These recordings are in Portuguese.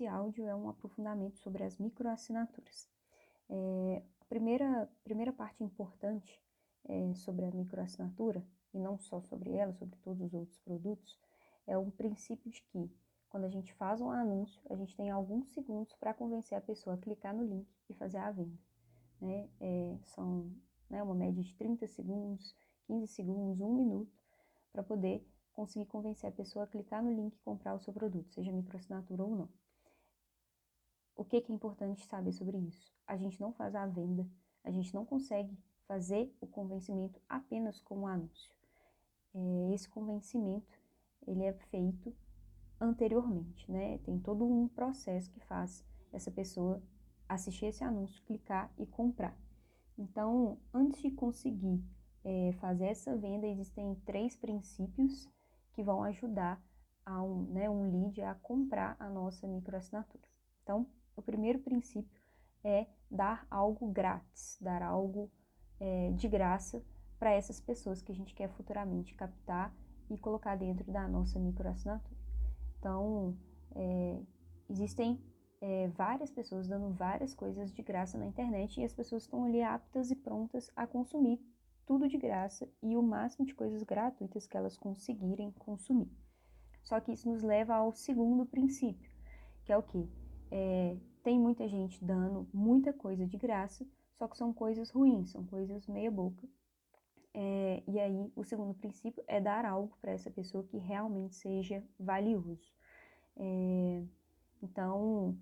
esse áudio é um aprofundamento sobre as microassinaturas. É, a primeira, primeira parte importante é, sobre a microassinatura, e não só sobre ela, sobre todos os outros produtos, é o princípio de que quando a gente faz um anúncio, a gente tem alguns segundos para convencer a pessoa a clicar no link e fazer a venda. Né? É, são né, uma média de 30 segundos, 15 segundos, um minuto, para poder conseguir convencer a pessoa a clicar no link e comprar o seu produto, seja microassinatura ou não. O que, que é importante saber sobre isso? A gente não faz a venda, a gente não consegue fazer o convencimento apenas com o anúncio. É, esse convencimento ele é feito anteriormente, né? Tem todo um processo que faz essa pessoa assistir esse anúncio, clicar e comprar. Então, antes de conseguir é, fazer essa venda, existem três princípios que vão ajudar a um, né, um lead a comprar a nossa microassinatura. Então, o primeiro princípio é dar algo grátis, dar algo é, de graça para essas pessoas que a gente quer futuramente captar e colocar dentro da nossa microassinatura. Então, é, existem é, várias pessoas dando várias coisas de graça na internet e as pessoas estão ali aptas e prontas a consumir tudo de graça e o máximo de coisas gratuitas que elas conseguirem consumir. Só que isso nos leva ao segundo princípio, que é o que? É, tem muita gente dando muita coisa de graça, só que são coisas ruins, são coisas meia boca. É, e aí, o segundo princípio é dar algo para essa pessoa que realmente seja valioso. É, então,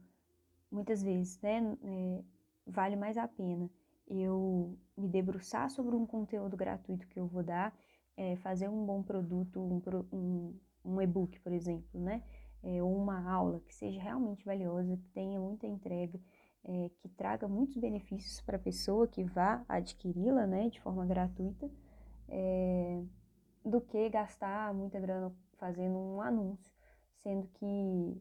muitas vezes, né, é, vale mais a pena eu me debruçar sobre um conteúdo gratuito que eu vou dar, é, fazer um bom produto, um, um, um e-book, por exemplo, né? É, ou uma aula que seja realmente valiosa, que tenha muita entrega, é, que traga muitos benefícios para a pessoa que vá adquiri-la, né, de forma gratuita, é, do que gastar muita grana fazendo um anúncio, sendo que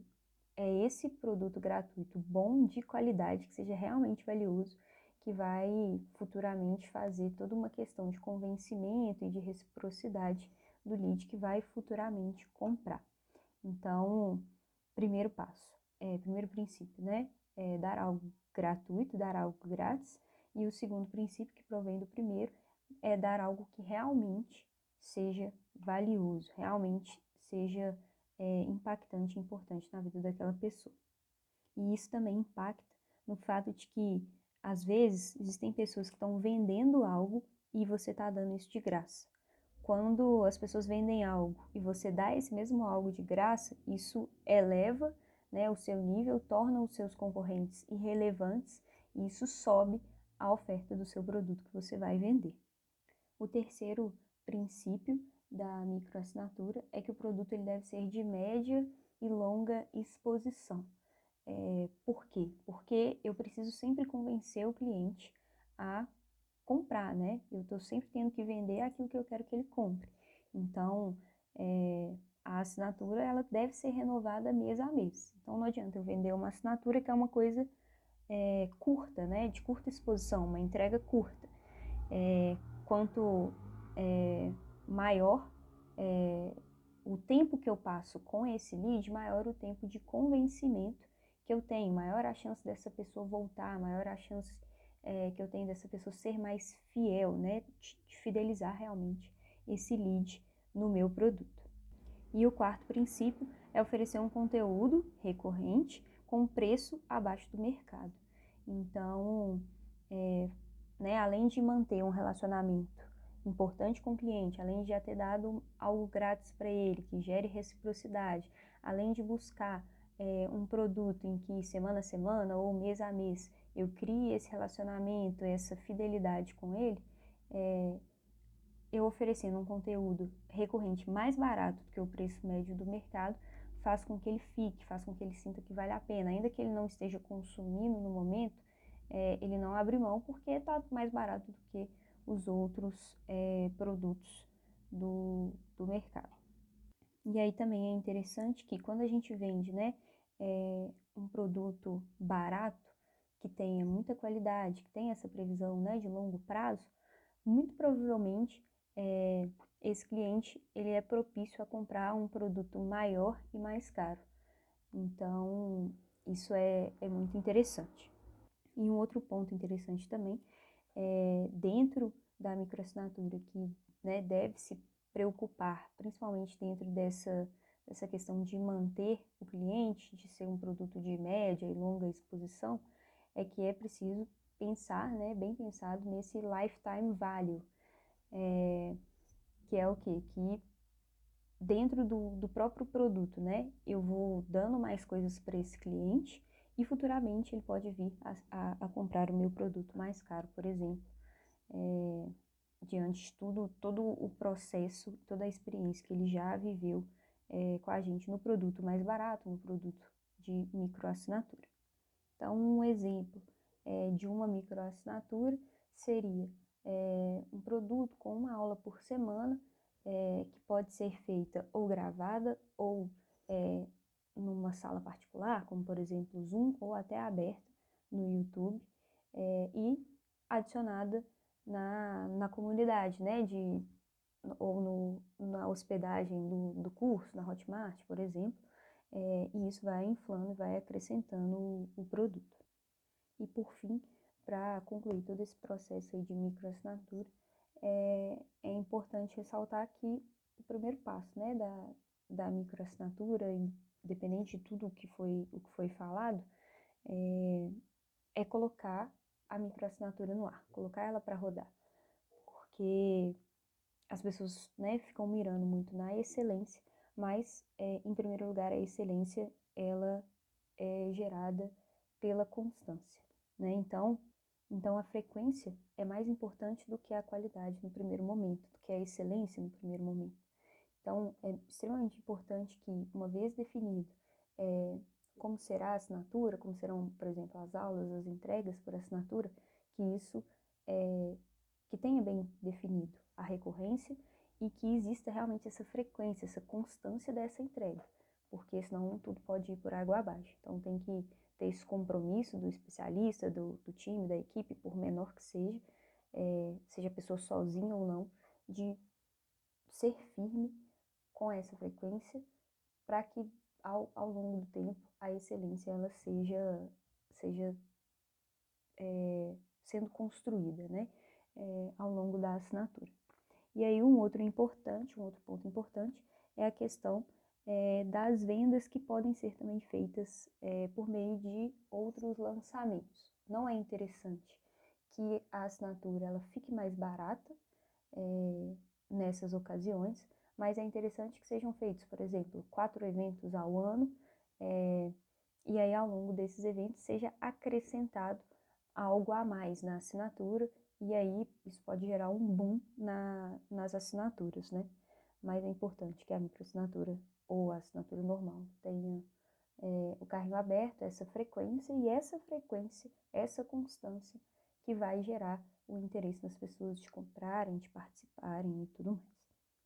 é esse produto gratuito bom, de qualidade, que seja realmente valioso, que vai futuramente fazer toda uma questão de convencimento e de reciprocidade do lead que vai futuramente comprar. Então, primeiro passo, é, primeiro princípio, né? É dar algo gratuito, dar algo grátis. E o segundo princípio, que provém do primeiro, é dar algo que realmente seja valioso, realmente seja é, impactante importante na vida daquela pessoa. E isso também impacta no fato de que às vezes, existem pessoas que estão vendendo algo e você está dando isso de graça. Quando as pessoas vendem algo e você dá esse mesmo algo de graça, isso eleva né, o seu nível, torna os seus concorrentes irrelevantes e isso sobe a oferta do seu produto que você vai vender. O terceiro princípio da microassinatura é que o produto ele deve ser de média e longa exposição. É, por quê? Porque eu preciso sempre convencer o cliente a comprar, né? Eu estou sempre tendo que vender aquilo que eu quero que ele compre. Então, é, a assinatura ela deve ser renovada mês a mês. Então, não adianta eu vender uma assinatura que é uma coisa é, curta, né? De curta exposição, uma entrega curta. É, quanto é, maior é, o tempo que eu passo com esse lead, maior o tempo de convencimento que eu tenho, maior a chance dessa pessoa voltar, maior a chance é, que eu tenho dessa pessoa ser mais fiel, né? De, de fidelizar realmente esse lead no meu produto. E o quarto princípio é oferecer um conteúdo recorrente com preço abaixo do mercado. Então, é, né, além de manter um relacionamento importante com o cliente, além de já ter dado algo grátis para ele, que gere reciprocidade, além de buscar é, um produto em que semana a semana ou mês a mês eu crie esse relacionamento, essa fidelidade com ele, é, eu oferecendo um conteúdo recorrente mais barato do que o preço médio do mercado, faz com que ele fique, faz com que ele sinta que vale a pena. Ainda que ele não esteja consumindo no momento, é, ele não abre mão porque está mais barato do que os outros é, produtos do, do mercado. E aí também é interessante que quando a gente vende, né, é, um produto barato, que tenha muita qualidade, que tenha essa previsão né, de longo prazo, muito provavelmente é, esse cliente ele é propício a comprar um produto maior e mais caro. Então, isso é, é muito interessante. E um outro ponto interessante também é dentro da microassinatura que né, deve se preocupar, principalmente dentro dessa, dessa questão de manter o cliente, de ser um produto de média e longa exposição, é que é preciso pensar, né, bem pensado nesse lifetime value, é, que é o quê? Que dentro do, do próprio produto, né, eu vou dando mais coisas para esse cliente e futuramente ele pode vir a, a, a, comprar o meu produto mais caro, por exemplo, é, diante de tudo, todo o processo, toda a experiência que ele já viveu é, com a gente no produto mais barato, no produto de microassinatura. Então, um exemplo é, de uma microassinatura seria é, um produto com uma aula por semana, é, que pode ser feita ou gravada ou é, numa sala particular, como por exemplo Zoom, ou até aberta no YouTube, é, e adicionada na, na comunidade, né, de, ou no, na hospedagem do, do curso, na Hotmart, por exemplo, é, e isso vai inflando e vai acrescentando o, o produto. E por fim, para concluir todo esse processo de microassinatura, é, é importante ressaltar que o primeiro passo né, da, da microassinatura, independente de tudo o que foi, o que foi falado, é, é colocar a microassinatura no ar, colocar ela para rodar. Porque as pessoas né, ficam mirando muito na excelência, mas, é, em primeiro lugar, a excelência ela é gerada pela constância. Né? Então, então, a frequência é mais importante do que a qualidade no primeiro momento, do que a excelência no primeiro momento. Então, é extremamente importante que, uma vez definido é, como será a assinatura, como serão, por exemplo, as aulas, as entregas por assinatura, que isso é, que tenha bem definido a recorrência e que exista realmente essa frequência, essa constância dessa entrega, porque senão tudo pode ir por água abaixo. Então tem que ter esse compromisso do especialista, do, do time, da equipe, por menor que seja, é, seja a pessoa sozinha ou não, de ser firme com essa frequência para que ao, ao longo do tempo a excelência ela seja, seja é, sendo construída né, é, ao longo da assinatura. E aí um outro importante, um outro ponto importante é a questão é, das vendas que podem ser também feitas é, por meio de outros lançamentos. Não é interessante que a assinatura ela fique mais barata é, nessas ocasiões, mas é interessante que sejam feitos, por exemplo, quatro eventos ao ano, é, e aí ao longo desses eventos seja acrescentado algo a mais na assinatura, e aí isso pode gerar um boom na, nas assinaturas, né? Mas é importante que a microassinatura ou a assinatura normal tenha é, o carrinho aberto, essa frequência, e essa frequência, essa constância que vai gerar o interesse das pessoas de comprarem, de participarem e tudo mais.